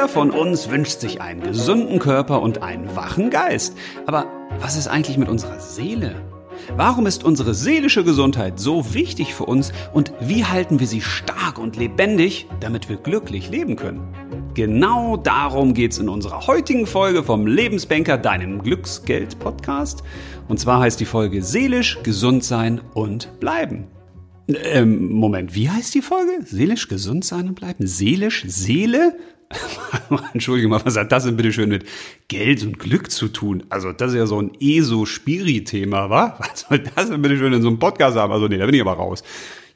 Jeder von uns wünscht sich einen gesunden Körper und einen wachen Geist. Aber was ist eigentlich mit unserer Seele? Warum ist unsere seelische Gesundheit so wichtig für uns und wie halten wir sie stark und lebendig, damit wir glücklich leben können? Genau darum geht's in unserer heutigen Folge vom Lebensbanker, deinem Glücksgeld-Podcast. Und zwar heißt die Folge Seelisch, gesund sein und bleiben. Ähm, Moment, wie heißt die Folge? Seelisch, gesund sein und bleiben? Seelisch, Seele? Entschuldige mal, was hat das denn bitte schön mit Geld und Glück zu tun? Also, das ist ja so ein ESO-Spiri-Thema, wa? Was soll das denn bitte schön in so einem Podcast haben? Also, nee, da bin ich aber raus.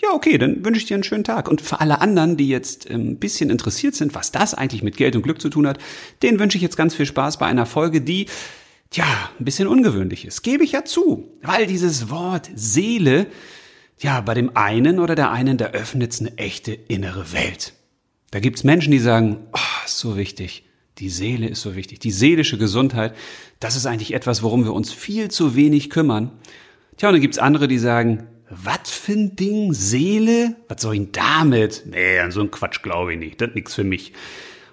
Ja, okay, dann wünsche ich dir einen schönen Tag. Und für alle anderen, die jetzt ein ähm, bisschen interessiert sind, was das eigentlich mit Geld und Glück zu tun hat, denen wünsche ich jetzt ganz viel Spaß bei einer Folge, die, tja, ein bisschen ungewöhnlich ist. Gebe ich ja zu. Weil dieses Wort Seele, ja, bei dem einen oder der einen, da öffnet es eine echte innere Welt. Da gibt's Menschen, die sagen, oh, ist so wichtig. Die Seele ist so wichtig. Die seelische Gesundheit, das ist eigentlich etwas, worum wir uns viel zu wenig kümmern. Tja, und dann gibt's andere, die sagen, was für ein Ding? Seele? Was soll ich denn damit? Nee, an so einen Quatsch glaube ich nicht. Das ist nix für mich.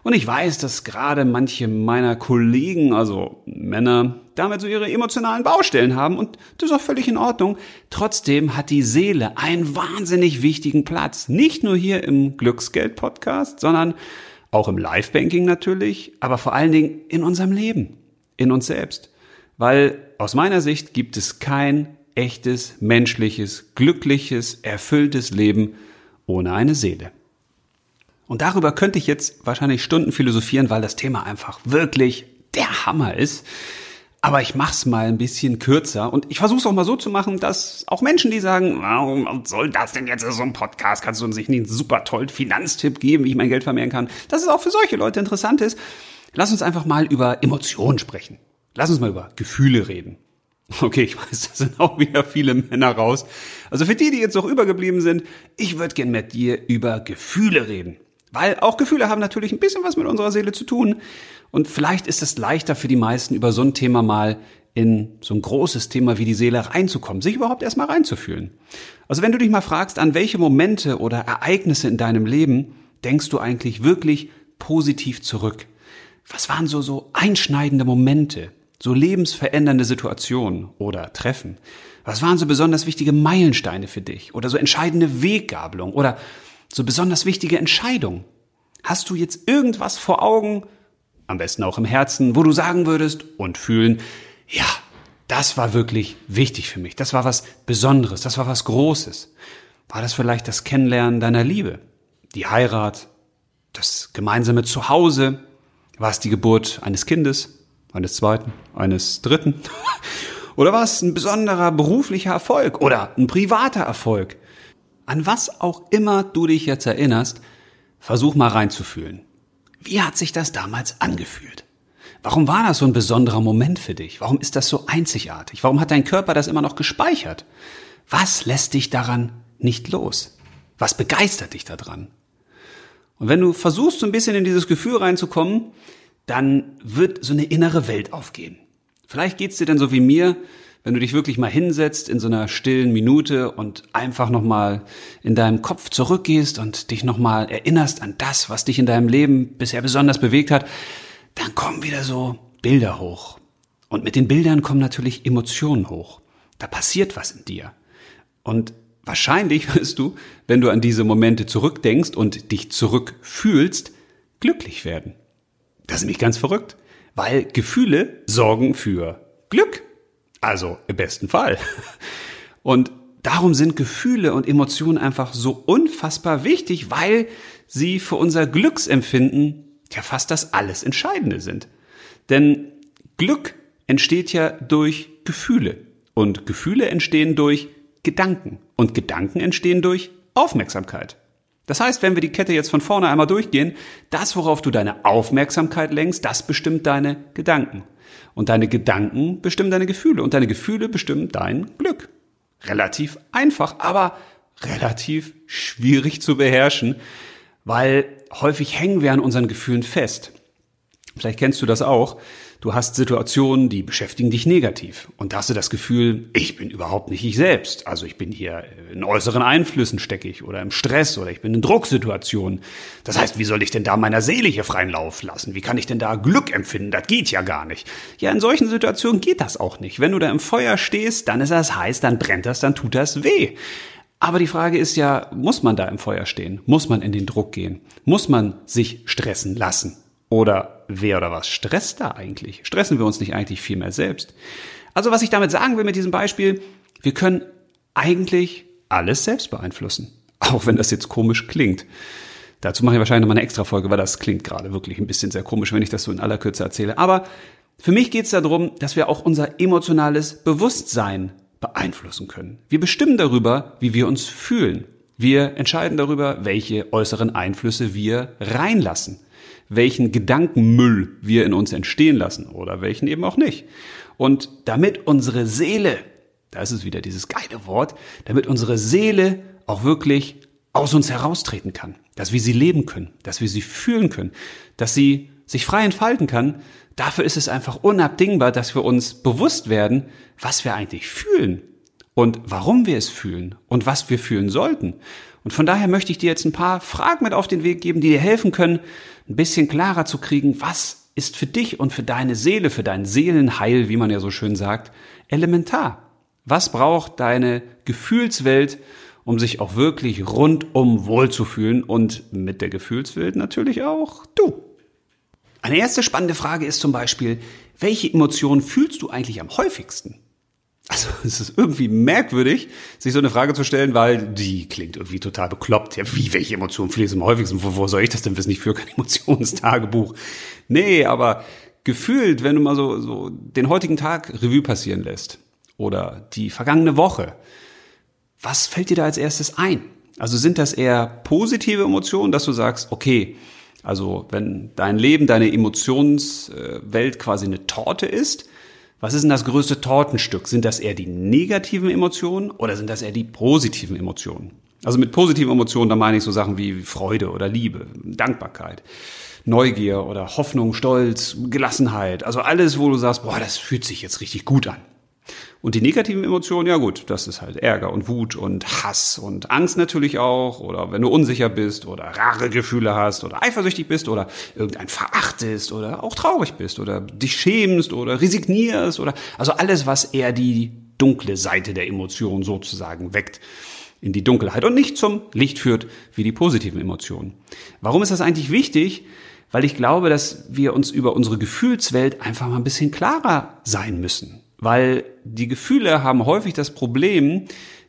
Und ich weiß, dass gerade manche meiner Kollegen, also Männer, damit so ihre emotionalen Baustellen haben und das ist auch völlig in Ordnung. Trotzdem hat die Seele einen wahnsinnig wichtigen Platz. Nicht nur hier im Glücksgeld-Podcast, sondern auch im Live-Banking natürlich, aber vor allen Dingen in unserem Leben, in uns selbst. Weil aus meiner Sicht gibt es kein echtes, menschliches, glückliches, erfülltes Leben ohne eine Seele. Und darüber könnte ich jetzt wahrscheinlich Stunden philosophieren, weil das Thema einfach wirklich der Hammer ist. Aber ich mach's mal ein bisschen kürzer und ich versuche es auch mal so zu machen, dass auch Menschen, die sagen, warum soll das denn jetzt so einem Podcast? Kannst du uns nicht einen super tollen Finanztipp geben, wie ich mein Geld vermehren kann? Dass es auch für solche Leute interessant ist. Lass uns einfach mal über Emotionen sprechen. Lass uns mal über Gefühle reden. Okay, ich weiß, da sind auch wieder viele Männer raus. Also für die, die jetzt noch übergeblieben sind, ich würde gern mit dir über Gefühle reden. Weil auch Gefühle haben natürlich ein bisschen was mit unserer Seele zu tun. Und vielleicht ist es leichter für die meisten, über so ein Thema mal in so ein großes Thema wie die Seele reinzukommen, sich überhaupt erstmal reinzufühlen. Also wenn du dich mal fragst, an welche Momente oder Ereignisse in deinem Leben denkst du eigentlich wirklich positiv zurück? Was waren so, so einschneidende Momente, so lebensverändernde Situationen oder Treffen? Was waren so besonders wichtige Meilensteine für dich oder so entscheidende Weggabelung oder so besonders wichtige Entscheidung? Hast du jetzt irgendwas vor Augen, am besten auch im Herzen, wo du sagen würdest und fühlen, ja, das war wirklich wichtig für mich, das war was Besonderes, das war was Großes. War das vielleicht das Kennenlernen deiner Liebe, die Heirat, das gemeinsame Zuhause? War es die Geburt eines Kindes, eines zweiten, eines dritten? Oder war es ein besonderer beruflicher Erfolg oder ein privater Erfolg? An was auch immer du dich jetzt erinnerst, versuch mal reinzufühlen. Wie hat sich das damals angefühlt? Warum war das so ein besonderer Moment für dich? Warum ist das so einzigartig? Warum hat dein Körper das immer noch gespeichert? Was lässt dich daran nicht los? Was begeistert dich daran? Und wenn du versuchst, so ein bisschen in dieses Gefühl reinzukommen, dann wird so eine innere Welt aufgehen. Vielleicht geht's dir dann so wie mir, wenn du dich wirklich mal hinsetzt in so einer stillen Minute und einfach nochmal in deinem Kopf zurückgehst und dich nochmal erinnerst an das, was dich in deinem Leben bisher besonders bewegt hat, dann kommen wieder so Bilder hoch. Und mit den Bildern kommen natürlich Emotionen hoch. Da passiert was in dir. Und wahrscheinlich wirst du, wenn du an diese Momente zurückdenkst und dich zurückfühlst, glücklich werden. Das ist nämlich ganz verrückt, weil Gefühle sorgen für Glück. Also im besten Fall. Und darum sind Gefühle und Emotionen einfach so unfassbar wichtig, weil sie für unser Glücksempfinden ja fast das alles Entscheidende sind. Denn Glück entsteht ja durch Gefühle und Gefühle entstehen durch Gedanken und Gedanken entstehen durch Aufmerksamkeit. Das heißt, wenn wir die Kette jetzt von vorne einmal durchgehen, das, worauf du deine Aufmerksamkeit lenkst, das bestimmt deine Gedanken. Und deine Gedanken bestimmen deine Gefühle und deine Gefühle bestimmen dein Glück. Relativ einfach, aber relativ schwierig zu beherrschen, weil häufig hängen wir an unseren Gefühlen fest. Vielleicht kennst du das auch, Du hast Situationen, die beschäftigen dich negativ. Und da hast du das Gefühl, ich bin überhaupt nicht ich selbst. Also ich bin hier in äußeren Einflüssen stecke ich oder im Stress oder ich bin in Drucksituationen. Das heißt, wie soll ich denn da meiner Seele hier freien Lauf lassen? Wie kann ich denn da Glück empfinden? Das geht ja gar nicht. Ja, in solchen Situationen geht das auch nicht. Wenn du da im Feuer stehst, dann ist das heiß, dann brennt das, dann tut das weh. Aber die Frage ist ja, muss man da im Feuer stehen? Muss man in den Druck gehen? Muss man sich stressen lassen? Oder wer oder was stresst da eigentlich? Stressen wir uns nicht eigentlich viel mehr selbst? Also was ich damit sagen will mit diesem Beispiel, wir können eigentlich alles selbst beeinflussen. Auch wenn das jetzt komisch klingt. Dazu mache ich wahrscheinlich nochmal eine extra Folge, weil das klingt gerade wirklich ein bisschen sehr komisch, wenn ich das so in aller Kürze erzähle. Aber für mich geht es darum, dass wir auch unser emotionales Bewusstsein beeinflussen können. Wir bestimmen darüber, wie wir uns fühlen. Wir entscheiden darüber, welche äußeren Einflüsse wir reinlassen welchen Gedankenmüll wir in uns entstehen lassen oder welchen eben auch nicht. Und damit unsere Seele, da ist es wieder dieses geile Wort, damit unsere Seele auch wirklich aus uns heraustreten kann, dass wir sie leben können, dass wir sie fühlen können, dass sie sich frei entfalten kann, dafür ist es einfach unabdingbar, dass wir uns bewusst werden, was wir eigentlich fühlen und warum wir es fühlen und was wir fühlen sollten. Und von daher möchte ich dir jetzt ein paar Fragen mit auf den Weg geben, die dir helfen können, ein bisschen klarer zu kriegen, was ist für dich und für deine Seele, für dein Seelenheil, wie man ja so schön sagt, elementar. Was braucht deine Gefühlswelt, um sich auch wirklich rundum wohlzufühlen und mit der Gefühlswelt natürlich auch du. Eine erste spannende Frage ist zum Beispiel, welche Emotionen fühlst du eigentlich am häufigsten? Also es ist irgendwie merkwürdig, sich so eine Frage zu stellen, weil die klingt irgendwie total bekloppt. Ja, wie, welche Emotionen fließen am häufigsten? Wo, wo soll ich das denn wissen? Ich führe kein Emotionstagebuch. Nee, aber gefühlt, wenn du mal so, so den heutigen Tag Revue passieren lässt oder die vergangene Woche, was fällt dir da als erstes ein? Also sind das eher positive Emotionen, dass du sagst, okay, also wenn dein Leben, deine Emotionswelt quasi eine Torte ist, was ist denn das größte Tortenstück? Sind das eher die negativen Emotionen oder sind das eher die positiven Emotionen? Also mit positiven Emotionen, da meine ich so Sachen wie Freude oder Liebe, Dankbarkeit, Neugier oder Hoffnung, Stolz, Gelassenheit. Also alles, wo du sagst, boah, das fühlt sich jetzt richtig gut an. Und die negativen Emotionen, ja gut, das ist halt Ärger und Wut und Hass und Angst natürlich auch. Oder wenn du unsicher bist oder rare Gefühle hast oder eifersüchtig bist oder irgendein verachtest oder auch traurig bist oder dich schämst oder resignierst oder also alles, was eher die dunkle Seite der Emotionen sozusagen weckt in die Dunkelheit und nicht zum Licht führt wie die positiven Emotionen. Warum ist das eigentlich wichtig? Weil ich glaube, dass wir uns über unsere Gefühlswelt einfach mal ein bisschen klarer sein müssen weil die Gefühle haben häufig das Problem,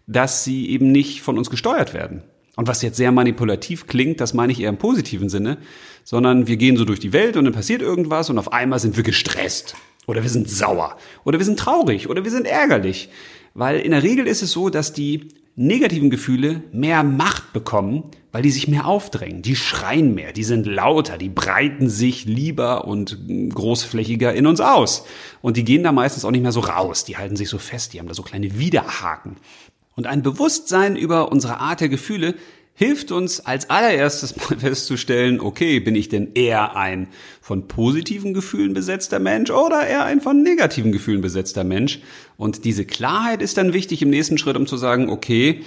dass sie eben nicht von uns gesteuert werden. Und was jetzt sehr manipulativ klingt, das meine ich eher im positiven Sinne, sondern wir gehen so durch die Welt und dann passiert irgendwas und auf einmal sind wir gestresst oder wir sind sauer oder wir sind traurig oder wir sind ärgerlich. Weil in der Regel ist es so, dass die negativen Gefühle mehr Macht bekommen, weil die sich mehr aufdrängen. Die schreien mehr, die sind lauter, die breiten sich lieber und großflächiger in uns aus. Und die gehen da meistens auch nicht mehr so raus, die halten sich so fest, die haben da so kleine Widerhaken. Und ein Bewusstsein über unsere Art der Gefühle hilft uns als allererstes mal festzustellen, okay, bin ich denn eher ein von positiven Gefühlen besetzter Mensch oder eher ein von negativen Gefühlen besetzter Mensch? Und diese Klarheit ist dann wichtig im nächsten Schritt, um zu sagen, okay,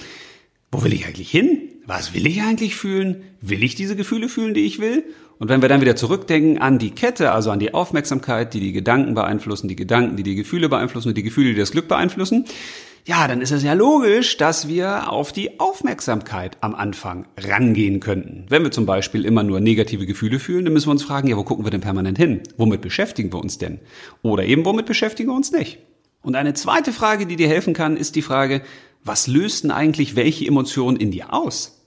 wo will ich eigentlich hin? Was will ich eigentlich fühlen? Will ich diese Gefühle fühlen, die ich will? Und wenn wir dann wieder zurückdenken an die Kette, also an die Aufmerksamkeit, die die Gedanken beeinflussen, die Gedanken, die die Gefühle beeinflussen und die Gefühle, die das Glück beeinflussen, ja, dann ist es ja logisch, dass wir auf die Aufmerksamkeit am Anfang rangehen könnten. Wenn wir zum Beispiel immer nur negative Gefühle fühlen, dann müssen wir uns fragen, ja, wo gucken wir denn permanent hin? Womit beschäftigen wir uns denn? Oder eben, womit beschäftigen wir uns nicht? Und eine zweite Frage, die dir helfen kann, ist die Frage, was löst denn eigentlich welche Emotionen in dir aus?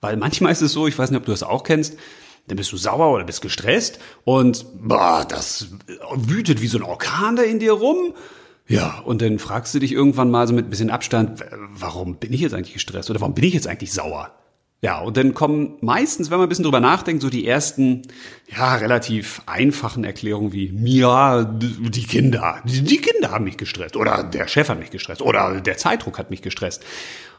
Weil manchmal ist es so, ich weiß nicht, ob du das auch kennst, dann bist du sauer oder bist gestresst und boah, das wütet wie so ein Orkan da in dir rum ja, und dann fragst du dich irgendwann mal so mit ein bisschen Abstand, warum bin ich jetzt eigentlich gestresst oder warum bin ich jetzt eigentlich sauer? Ja, und dann kommen meistens, wenn man ein bisschen drüber nachdenkt, so die ersten, ja, relativ einfachen Erklärungen wie, ja, die Kinder, die Kinder haben mich gestresst oder der Chef hat mich gestresst oder der Zeitdruck hat mich gestresst.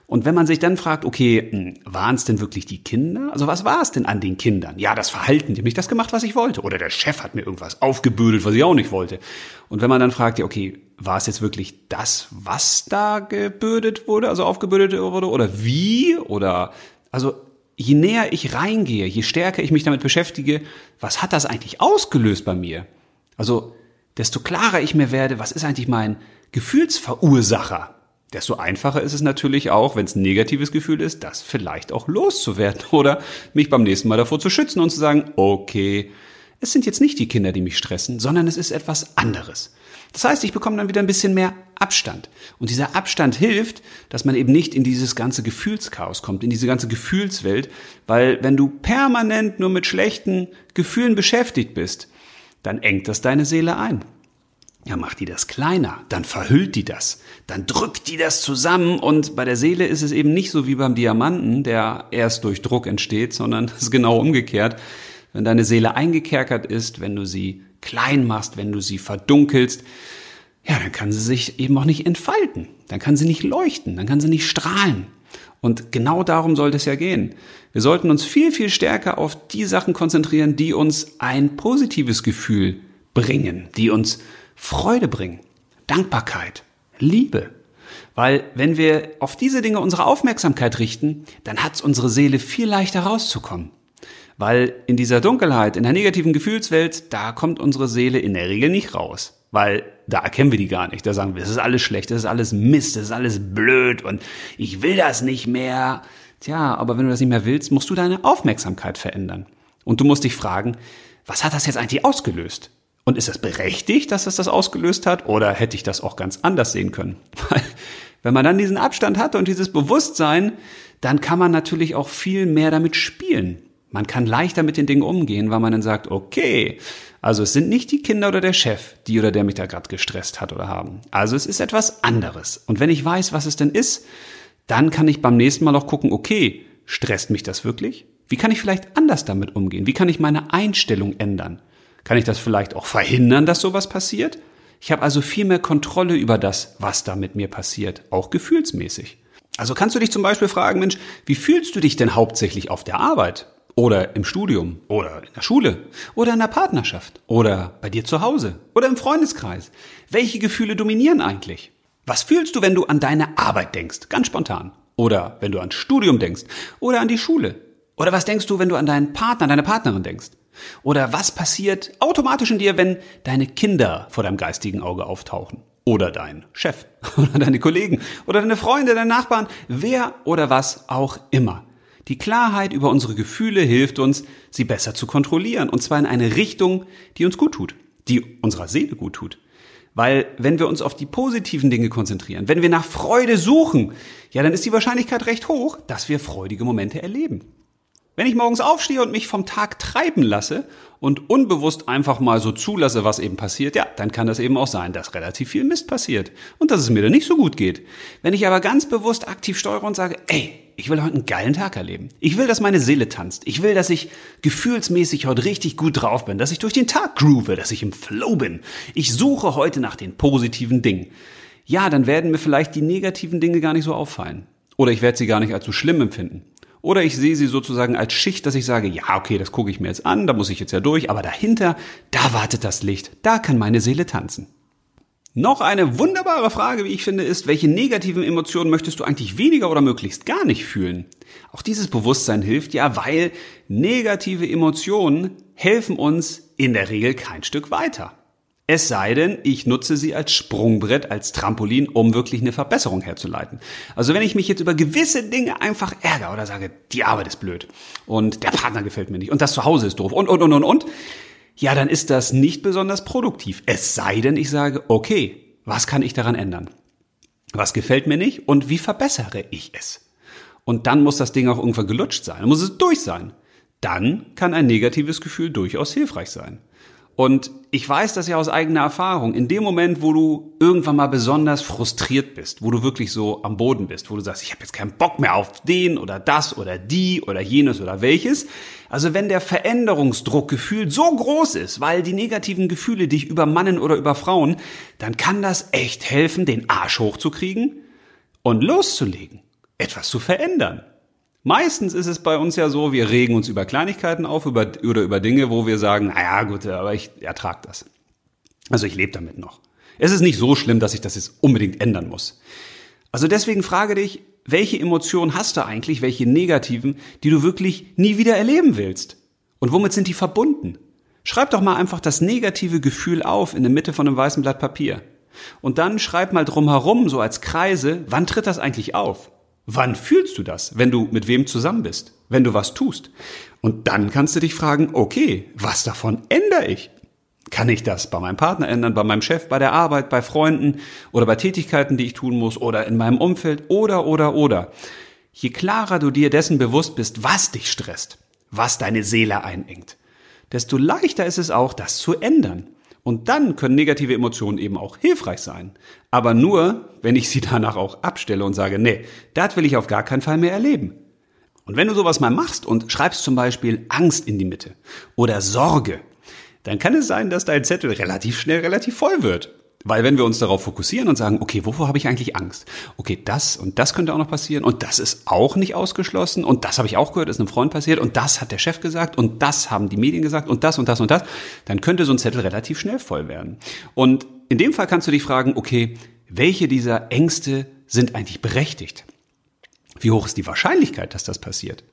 Und wenn man sich dann fragt, okay, hm, waren es denn wirklich die Kinder? Also was war es denn an den Kindern? Ja, das Verhalten, die haben nicht das gemacht, was ich wollte. Oder der Chef hat mir irgendwas aufgebürdet, was ich auch nicht wollte. Und wenn man dann fragt, ja, okay, war es jetzt wirklich das, was da gebürdet wurde, also aufgebürdet wurde? Oder wie? Oder, also je näher ich reingehe, je stärker ich mich damit beschäftige, was hat das eigentlich ausgelöst bei mir? Also, desto klarer ich mir werde, was ist eigentlich mein Gefühlsverursacher? desto einfacher ist es natürlich auch, wenn es ein negatives Gefühl ist, das vielleicht auch loszuwerden oder mich beim nächsten Mal davor zu schützen und zu sagen, okay, es sind jetzt nicht die Kinder, die mich stressen, sondern es ist etwas anderes. Das heißt, ich bekomme dann wieder ein bisschen mehr Abstand. Und dieser Abstand hilft, dass man eben nicht in dieses ganze Gefühlschaos kommt, in diese ganze Gefühlswelt, weil wenn du permanent nur mit schlechten Gefühlen beschäftigt bist, dann engt das deine Seele ein. Ja, macht die das kleiner, dann verhüllt die das, dann drückt die das zusammen und bei der Seele ist es eben nicht so wie beim Diamanten, der erst durch Druck entsteht, sondern es ist genau umgekehrt. Wenn deine Seele eingekerkert ist, wenn du sie klein machst, wenn du sie verdunkelst, ja, dann kann sie sich eben auch nicht entfalten, dann kann sie nicht leuchten, dann kann sie nicht strahlen. Und genau darum sollte es ja gehen. Wir sollten uns viel, viel stärker auf die Sachen konzentrieren, die uns ein positives Gefühl bringen, die uns Freude bringen, Dankbarkeit, Liebe. Weil wenn wir auf diese Dinge unsere Aufmerksamkeit richten, dann hat es unsere Seele viel leichter rauszukommen. Weil in dieser Dunkelheit, in der negativen Gefühlswelt, da kommt unsere Seele in der Regel nicht raus. Weil da erkennen wir die gar nicht. Da sagen wir, es ist alles schlecht, es ist alles Mist, es ist alles blöd und ich will das nicht mehr. Tja, aber wenn du das nicht mehr willst, musst du deine Aufmerksamkeit verändern. Und du musst dich fragen, was hat das jetzt eigentlich ausgelöst? Und ist es berechtigt, dass es das ausgelöst hat? Oder hätte ich das auch ganz anders sehen können? Weil, wenn man dann diesen Abstand hat und dieses Bewusstsein, dann kann man natürlich auch viel mehr damit spielen. Man kann leichter mit den Dingen umgehen, weil man dann sagt, okay, also es sind nicht die Kinder oder der Chef, die oder der mich da gerade gestresst hat oder haben. Also es ist etwas anderes. Und wenn ich weiß, was es denn ist, dann kann ich beim nächsten Mal auch gucken, okay, stresst mich das wirklich? Wie kann ich vielleicht anders damit umgehen? Wie kann ich meine Einstellung ändern? Kann ich das vielleicht auch verhindern, dass sowas passiert? Ich habe also viel mehr Kontrolle über das, was da mit mir passiert, auch gefühlsmäßig. Also kannst du dich zum Beispiel fragen, Mensch, wie fühlst du dich denn hauptsächlich auf der Arbeit? Oder im Studium? Oder in der Schule? Oder in der Partnerschaft? Oder bei dir zu Hause? Oder im Freundeskreis? Welche Gefühle dominieren eigentlich? Was fühlst du, wenn du an deine Arbeit denkst? Ganz spontan. Oder wenn du ans Studium denkst? Oder an die Schule? Oder was denkst du, wenn du an deinen Partner, deine Partnerin denkst? Oder was passiert automatisch in dir, wenn deine Kinder vor deinem geistigen Auge auftauchen? Oder dein Chef oder deine Kollegen oder deine Freunde, deine Nachbarn, wer oder was auch immer. Die Klarheit über unsere Gefühle hilft uns, sie besser zu kontrollieren, und zwar in eine Richtung, die uns gut tut, die unserer Seele gut tut. Weil wenn wir uns auf die positiven Dinge konzentrieren, wenn wir nach Freude suchen, ja, dann ist die Wahrscheinlichkeit recht hoch, dass wir freudige Momente erleben. Wenn ich morgens aufstehe und mich vom Tag treiben lasse und unbewusst einfach mal so zulasse, was eben passiert, ja, dann kann das eben auch sein, dass relativ viel Mist passiert und dass es mir dann nicht so gut geht. Wenn ich aber ganz bewusst aktiv steuere und sage, ey, ich will heute einen geilen Tag erleben. Ich will, dass meine Seele tanzt. Ich will, dass ich gefühlsmäßig heute richtig gut drauf bin, dass ich durch den Tag groove, dass ich im Flow bin. Ich suche heute nach den positiven Dingen. Ja, dann werden mir vielleicht die negativen Dinge gar nicht so auffallen. Oder ich werde sie gar nicht so schlimm empfinden. Oder ich sehe sie sozusagen als Schicht, dass ich sage, ja, okay, das gucke ich mir jetzt an, da muss ich jetzt ja durch, aber dahinter, da wartet das Licht, da kann meine Seele tanzen. Noch eine wunderbare Frage, wie ich finde, ist, welche negativen Emotionen möchtest du eigentlich weniger oder möglichst gar nicht fühlen? Auch dieses Bewusstsein hilft ja, weil negative Emotionen helfen uns in der Regel kein Stück weiter. Es sei denn, ich nutze sie als Sprungbrett, als Trampolin, um wirklich eine Verbesserung herzuleiten. Also wenn ich mich jetzt über gewisse Dinge einfach ärgere oder sage, die Arbeit ist blöd und der Partner gefällt mir nicht und das Zuhause ist doof und, und, und, und, und, ja, dann ist das nicht besonders produktiv. Es sei denn, ich sage, okay, was kann ich daran ändern? Was gefällt mir nicht und wie verbessere ich es? Und dann muss das Ding auch irgendwann gelutscht sein, dann muss es durch sein. Dann kann ein negatives Gefühl durchaus hilfreich sein. Und ich weiß das ja aus eigener Erfahrung. In dem Moment, wo du irgendwann mal besonders frustriert bist, wo du wirklich so am Boden bist, wo du sagst, ich habe jetzt keinen Bock mehr auf den oder das oder die oder jenes oder welches. Also wenn der Veränderungsdruck gefühlt so groß ist, weil die negativen Gefühle dich übermannen oder überfrauen, dann kann das echt helfen, den Arsch hochzukriegen und loszulegen. etwas zu verändern. Meistens ist es bei uns ja so, wir regen uns über Kleinigkeiten auf über, oder über Dinge, wo wir sagen, naja gut, aber ich ertrage das. Also ich lebe damit noch. Es ist nicht so schlimm, dass ich das jetzt unbedingt ändern muss. Also deswegen frage dich, welche Emotionen hast du eigentlich, welche negativen, die du wirklich nie wieder erleben willst? Und womit sind die verbunden? Schreib doch mal einfach das negative Gefühl auf in der Mitte von einem weißen Blatt Papier. Und dann schreib mal drumherum, so als Kreise, wann tritt das eigentlich auf? Wann fühlst du das, wenn du mit wem zusammen bist, wenn du was tust? Und dann kannst du dich fragen, okay, was davon ändere ich? Kann ich das bei meinem Partner ändern, bei meinem Chef, bei der Arbeit, bei Freunden oder bei Tätigkeiten, die ich tun muss oder in meinem Umfeld oder oder oder. Je klarer du dir dessen bewusst bist, was dich stresst, was deine Seele einengt, desto leichter ist es auch, das zu ändern. Und dann können negative Emotionen eben auch hilfreich sein. Aber nur, wenn ich sie danach auch abstelle und sage, nee, das will ich auf gar keinen Fall mehr erleben. Und wenn du sowas mal machst und schreibst zum Beispiel Angst in die Mitte oder Sorge dann kann es sein, dass dein Zettel relativ schnell relativ voll wird. Weil wenn wir uns darauf fokussieren und sagen, okay, wovor habe ich eigentlich Angst? Okay, das und das könnte auch noch passieren und das ist auch nicht ausgeschlossen und das habe ich auch gehört, ist einem Freund passiert und das hat der Chef gesagt und das haben die Medien gesagt und das und das und das, dann könnte so ein Zettel relativ schnell voll werden. Und in dem Fall kannst du dich fragen, okay, welche dieser Ängste sind eigentlich berechtigt? Wie hoch ist die Wahrscheinlichkeit, dass das passiert?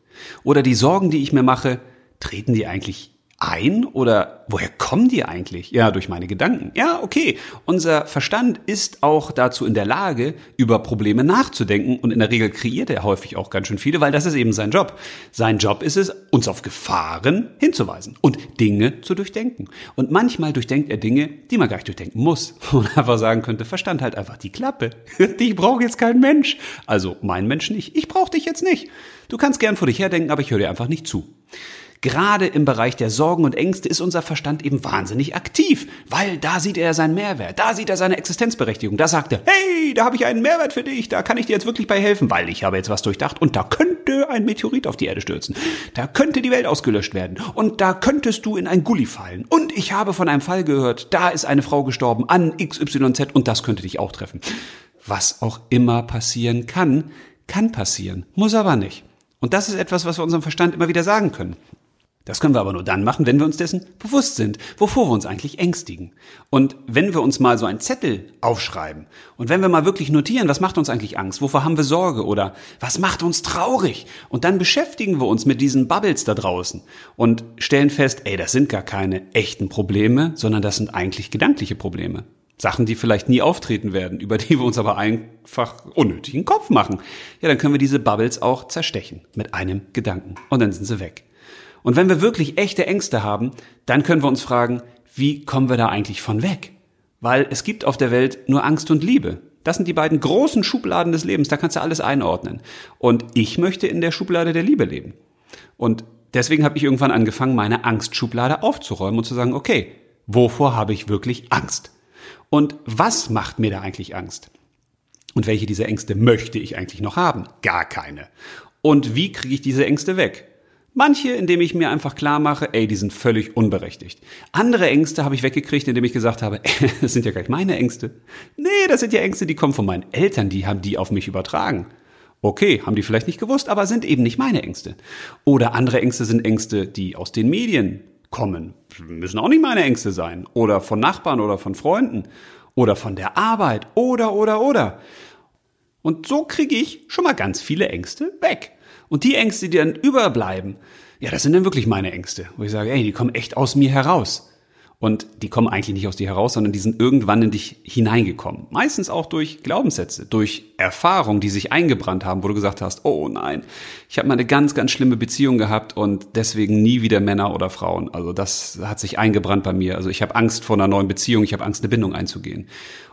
Oder die Sorgen, die ich mir mache, treten die eigentlich ein oder woher kommen die eigentlich? Ja, durch meine Gedanken. Ja, okay. Unser Verstand ist auch dazu in der Lage, über Probleme nachzudenken und in der Regel kreiert er häufig auch ganz schön viele, weil das ist eben sein Job. Sein Job ist es, uns auf Gefahren hinzuweisen und Dinge zu durchdenken. Und manchmal durchdenkt er Dinge, die man gar nicht durchdenken muss. Und einfach sagen könnte, Verstand halt einfach die Klappe. Ich brauche jetzt keinen Mensch. Also mein Mensch nicht. Ich brauche dich jetzt nicht. Du kannst gern vor dich herdenken, aber ich höre dir einfach nicht zu. Gerade im Bereich der Sorgen und Ängste ist unser Verstand eben wahnsinnig aktiv, weil da sieht er seinen Mehrwert, da sieht er seine Existenzberechtigung, da sagt er, hey, da habe ich einen Mehrwert für dich, da kann ich dir jetzt wirklich bei helfen, weil ich habe jetzt was durchdacht und da könnte ein Meteorit auf die Erde stürzen, da könnte die Welt ausgelöscht werden und da könntest du in ein Gully fallen und ich habe von einem Fall gehört, da ist eine Frau gestorben an XYZ und das könnte dich auch treffen. Was auch immer passieren kann, kann passieren, muss aber nicht. Und das ist etwas, was wir unserem Verstand immer wieder sagen können. Das können wir aber nur dann machen, wenn wir uns dessen bewusst sind, wovor wir uns eigentlich ängstigen. Und wenn wir uns mal so einen Zettel aufschreiben und wenn wir mal wirklich notieren, was macht uns eigentlich Angst, wovor haben wir Sorge oder was macht uns traurig und dann beschäftigen wir uns mit diesen Bubbles da draußen und stellen fest, ey, das sind gar keine echten Probleme, sondern das sind eigentlich gedankliche Probleme. Sachen, die vielleicht nie auftreten werden, über die wir uns aber einfach unnötigen Kopf machen. Ja, dann können wir diese Bubbles auch zerstechen mit einem Gedanken und dann sind sie weg. Und wenn wir wirklich echte Ängste haben, dann können wir uns fragen, wie kommen wir da eigentlich von weg? Weil es gibt auf der Welt nur Angst und Liebe. Das sind die beiden großen Schubladen des Lebens, da kannst du alles einordnen. Und ich möchte in der Schublade der Liebe leben. Und deswegen habe ich irgendwann angefangen, meine Angstschublade aufzuräumen und zu sagen, okay, wovor habe ich wirklich Angst? Und was macht mir da eigentlich Angst? Und welche dieser Ängste möchte ich eigentlich noch haben? Gar keine. Und wie kriege ich diese Ängste weg? Manche, indem ich mir einfach klar mache, ey, die sind völlig unberechtigt. Andere Ängste habe ich weggekriegt, indem ich gesagt habe, ey, das sind ja gar nicht meine Ängste. Nee, das sind ja Ängste, die kommen von meinen Eltern, die haben die auf mich übertragen. Okay, haben die vielleicht nicht gewusst, aber sind eben nicht meine Ängste. Oder andere Ängste sind Ängste, die aus den Medien kommen. Müssen auch nicht meine Ängste sein. Oder von Nachbarn oder von Freunden. Oder von der Arbeit. Oder, oder, oder. Und so kriege ich schon mal ganz viele Ängste weg. Und die Ängste, die dann überbleiben, ja, das sind dann wirklich meine Ängste, wo ich sage, ey, die kommen echt aus mir heraus. Und die kommen eigentlich nicht aus dir heraus, sondern die sind irgendwann in dich hineingekommen. Meistens auch durch Glaubenssätze, durch Erfahrungen, die sich eingebrannt haben, wo du gesagt hast, oh nein, ich habe mal eine ganz, ganz schlimme Beziehung gehabt und deswegen nie wieder Männer oder Frauen. Also das hat sich eingebrannt bei mir. Also ich habe Angst vor einer neuen Beziehung, ich habe Angst, eine Bindung einzugehen.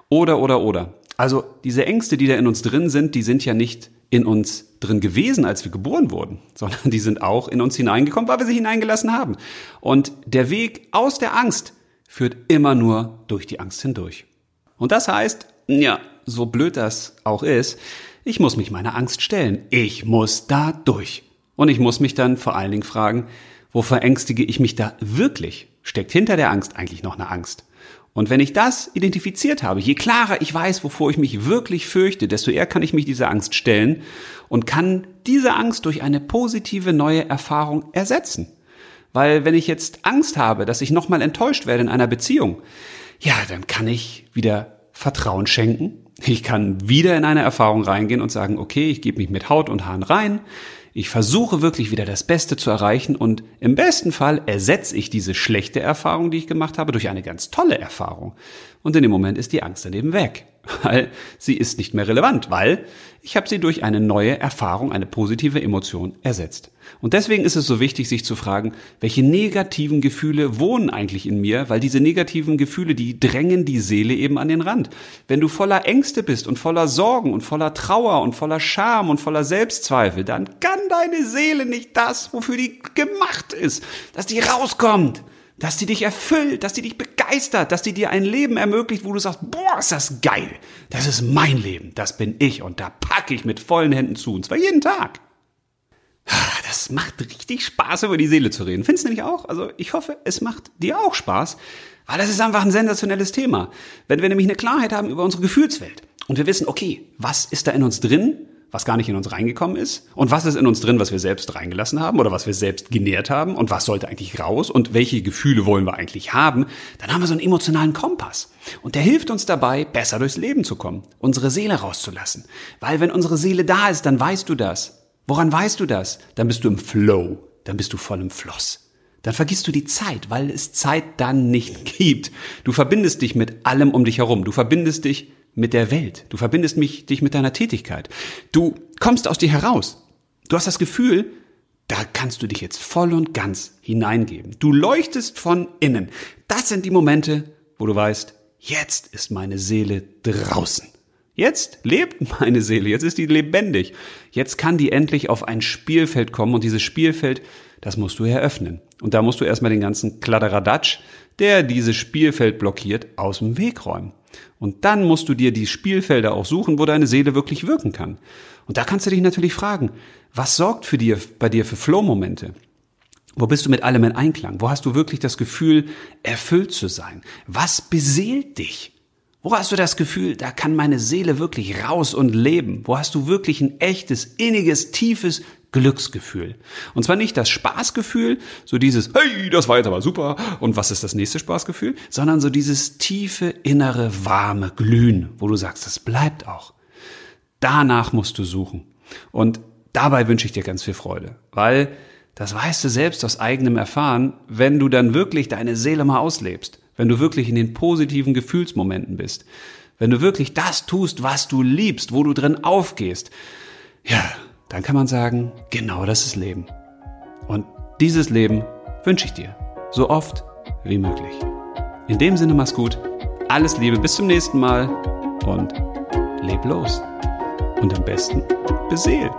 Oder, oder, oder. Also diese Ängste, die da in uns drin sind, die sind ja nicht in uns drin gewesen, als wir geboren wurden, sondern die sind auch in uns hineingekommen, weil wir sie hineingelassen haben. Und der Weg aus der Angst führt immer nur durch die Angst hindurch. Und das heißt, ja, so blöd das auch ist, ich muss mich meiner Angst stellen. Ich muss da durch. Und ich muss mich dann vor allen Dingen fragen, wo verängstige ich mich da wirklich? Steckt hinter der Angst eigentlich noch eine Angst? Und wenn ich das identifiziert habe, je klarer ich weiß, wovor ich mich wirklich fürchte, desto eher kann ich mich dieser Angst stellen und kann diese Angst durch eine positive neue Erfahrung ersetzen. Weil wenn ich jetzt Angst habe, dass ich nochmal enttäuscht werde in einer Beziehung, ja, dann kann ich wieder Vertrauen schenken. Ich kann wieder in eine Erfahrung reingehen und sagen, okay, ich gebe mich mit Haut und Haaren rein. Ich versuche wirklich wieder das Beste zu erreichen und im besten Fall ersetze ich diese schlechte Erfahrung, die ich gemacht habe, durch eine ganz tolle Erfahrung. Und in dem Moment ist die Angst daneben weg, weil sie ist nicht mehr relevant, weil ich habe sie durch eine neue Erfahrung, eine positive Emotion ersetzt. Und deswegen ist es so wichtig, sich zu fragen, welche negativen Gefühle wohnen eigentlich in mir, weil diese negativen Gefühle, die drängen die Seele eben an den Rand. Wenn du voller Ängste bist und voller Sorgen und voller Trauer und voller Scham und voller Selbstzweifel, dann kann deine Seele nicht das, wofür die gemacht ist, dass die rauskommt dass die dich erfüllt, dass die dich begeistert, dass die dir ein Leben ermöglicht, wo du sagst, boah, ist das geil. Das ist mein Leben, das bin ich und da packe ich mit vollen Händen zu und zwar jeden Tag. Das macht richtig Spaß, über die Seele zu reden. Findest du nämlich auch? Also ich hoffe, es macht dir auch Spaß, weil das ist einfach ein sensationelles Thema. Wenn wir nämlich eine Klarheit haben über unsere Gefühlswelt und wir wissen, okay, was ist da in uns drin, was gar nicht in uns reingekommen ist und was ist in uns drin, was wir selbst reingelassen haben oder was wir selbst genährt haben und was sollte eigentlich raus und welche Gefühle wollen wir eigentlich haben, dann haben wir so einen emotionalen Kompass. Und der hilft uns dabei, besser durchs Leben zu kommen, unsere Seele rauszulassen. Weil wenn unsere Seele da ist, dann weißt du das. Woran weißt du das? Dann bist du im Flow, dann bist du voll im Floss. Dann vergisst du die Zeit, weil es Zeit dann nicht gibt. Du verbindest dich mit allem um dich herum. Du verbindest dich mit der Welt. Du verbindest mich, dich mit deiner Tätigkeit. Du kommst aus dir heraus. Du hast das Gefühl, da kannst du dich jetzt voll und ganz hineingeben. Du leuchtest von innen. Das sind die Momente, wo du weißt, jetzt ist meine Seele draußen. Jetzt lebt meine Seele, jetzt ist die lebendig. Jetzt kann die endlich auf ein Spielfeld kommen und dieses Spielfeld, das musst du eröffnen. Und da musst du erstmal den ganzen Kladderadatsch, der dieses Spielfeld blockiert, aus dem Weg räumen. Und dann musst du dir die Spielfelder auch suchen, wo deine Seele wirklich wirken kann. Und da kannst du dich natürlich fragen, was sorgt für dir, bei dir für Flow-Momente? Wo bist du mit allem in Einklang? Wo hast du wirklich das Gefühl, erfüllt zu sein? Was beseelt dich? Wo hast du das Gefühl, da kann meine Seele wirklich raus und leben? Wo hast du wirklich ein echtes, inniges, tiefes Glücksgefühl? Und zwar nicht das Spaßgefühl, so dieses, hey, das war jetzt aber super, und was ist das nächste Spaßgefühl? Sondern so dieses tiefe, innere, warme Glühen, wo du sagst, das bleibt auch. Danach musst du suchen. Und dabei wünsche ich dir ganz viel Freude, weil das weißt du selbst aus eigenem Erfahren, wenn du dann wirklich deine Seele mal auslebst wenn du wirklich in den positiven Gefühlsmomenten bist, wenn du wirklich das tust, was du liebst, wo du drin aufgehst, ja, dann kann man sagen, genau das ist Leben. Und dieses Leben wünsche ich dir, so oft wie möglich. In dem Sinne, mach's gut, alles Liebe, bis zum nächsten Mal und leb los. Und am besten beseelt.